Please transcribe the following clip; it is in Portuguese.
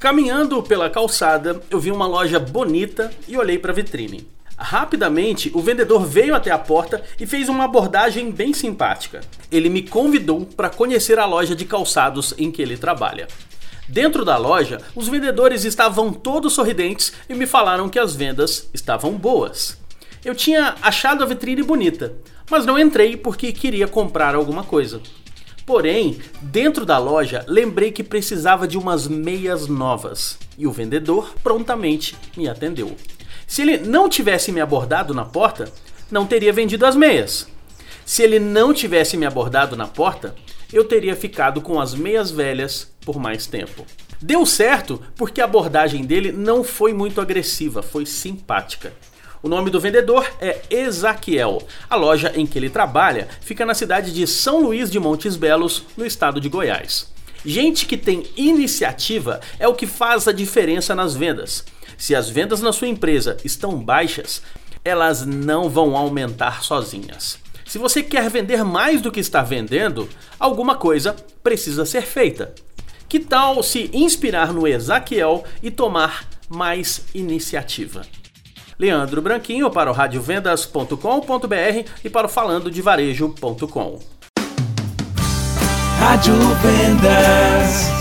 Caminhando pela calçada, eu vi uma loja bonita e olhei para a vitrine. Rapidamente, o vendedor veio até a porta e fez uma abordagem bem simpática. Ele me convidou para conhecer a loja de calçados em que ele trabalha. Dentro da loja, os vendedores estavam todos sorridentes e me falaram que as vendas estavam boas. Eu tinha achado a vitrine bonita, mas não entrei porque queria comprar alguma coisa. Porém, dentro da loja, lembrei que precisava de umas meias novas e o vendedor prontamente me atendeu. Se ele não tivesse me abordado na porta, não teria vendido as meias. Se ele não tivesse me abordado na porta, eu teria ficado com as meias velhas por mais tempo. Deu certo porque a abordagem dele não foi muito agressiva, foi simpática. O nome do vendedor é Ezaquiel. A loja em que ele trabalha fica na cidade de São Luís de Montes Belos, no estado de Goiás. Gente que tem iniciativa é o que faz a diferença nas vendas. Se as vendas na sua empresa estão baixas, elas não vão aumentar sozinhas. Se você quer vender mais do que está vendendo, alguma coisa precisa ser feita. Que tal se inspirar no Ezaquiel e tomar mais iniciativa? Leandro Branquinho para o radiovendas.com.br e para o falandodevarejo.com. Rádio Vendas.